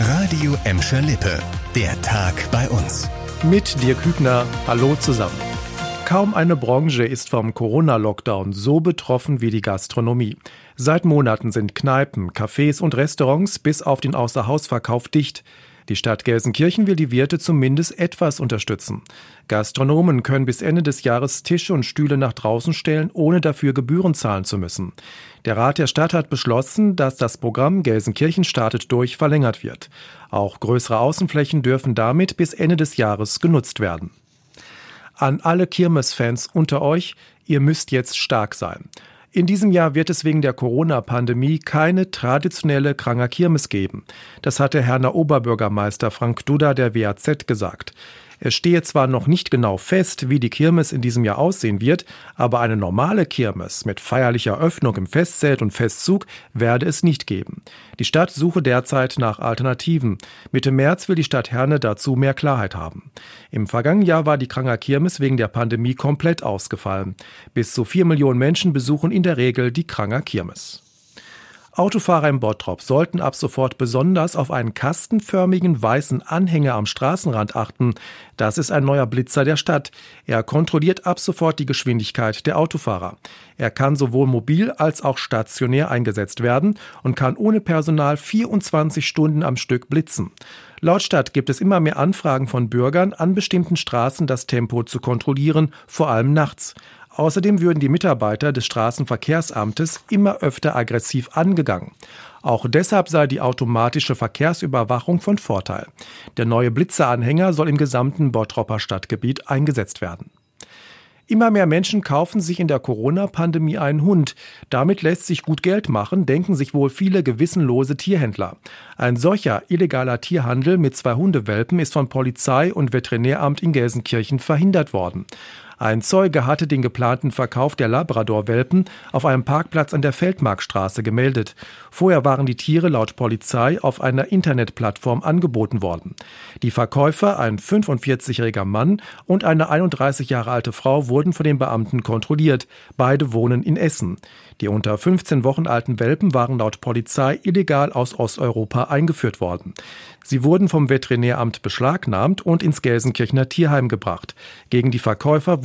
Radio Emscher Lippe. Der Tag bei uns. Mit dir Kübner. Hallo zusammen. Kaum eine Branche ist vom Corona-Lockdown so betroffen wie die Gastronomie. Seit Monaten sind Kneipen, Cafés und Restaurants bis auf den Außerhausverkauf dicht. Die Stadt Gelsenkirchen will die Wirte zumindest etwas unterstützen. Gastronomen können bis Ende des Jahres Tische und Stühle nach draußen stellen, ohne dafür Gebühren zahlen zu müssen. Der Rat der Stadt hat beschlossen, dass das Programm Gelsenkirchen startet durch verlängert wird. Auch größere Außenflächen dürfen damit bis Ende des Jahres genutzt werden. An alle Kirmesfans unter euch, ihr müsst jetzt stark sein. In diesem Jahr wird es wegen der Corona-Pandemie keine traditionelle Kranger Kirmes geben. Das hatte Herrner Oberbürgermeister Frank Duda der WAZ gesagt. Es stehe zwar noch nicht genau fest, wie die Kirmes in diesem Jahr aussehen wird, aber eine normale Kirmes mit feierlicher Öffnung im Festzelt und Festzug werde es nicht geben. Die Stadt suche derzeit nach Alternativen. Mitte März will die Stadt Herne dazu mehr Klarheit haben. Im vergangenen Jahr war die Kranger Kirmes wegen der Pandemie komplett ausgefallen. Bis zu vier Millionen Menschen besuchen in der Regel die Kranger Kirmes. Autofahrer im Bottrop sollten ab sofort besonders auf einen kastenförmigen weißen Anhänger am Straßenrand achten. Das ist ein neuer Blitzer der Stadt. Er kontrolliert ab sofort die Geschwindigkeit der Autofahrer. Er kann sowohl mobil als auch stationär eingesetzt werden und kann ohne Personal 24 Stunden am Stück blitzen. Laut Stadt gibt es immer mehr Anfragen von Bürgern, an bestimmten Straßen das Tempo zu kontrollieren, vor allem nachts. Außerdem würden die Mitarbeiter des Straßenverkehrsamtes immer öfter aggressiv angegangen. Auch deshalb sei die automatische Verkehrsüberwachung von Vorteil. Der neue Blitzeranhänger soll im gesamten Bottropper Stadtgebiet eingesetzt werden. Immer mehr Menschen kaufen sich in der Corona-Pandemie einen Hund. Damit lässt sich gut Geld machen, denken sich wohl viele gewissenlose Tierhändler. Ein solcher illegaler Tierhandel mit zwei Hundewelpen ist von Polizei und Veterinäramt in Gelsenkirchen verhindert worden. Ein Zeuge hatte den geplanten Verkauf der Labrador-Welpen auf einem Parkplatz an der Feldmarkstraße gemeldet. Vorher waren die Tiere laut Polizei auf einer Internetplattform angeboten worden. Die Verkäufer, ein 45-jähriger Mann und eine 31 Jahre alte Frau, wurden von den Beamten kontrolliert. Beide wohnen in Essen. Die unter 15 Wochen alten Welpen waren laut Polizei illegal aus Osteuropa eingeführt worden. Sie wurden vom Veterinäramt beschlagnahmt und ins Gelsenkirchener Tierheim gebracht. Gegen die Verkäufer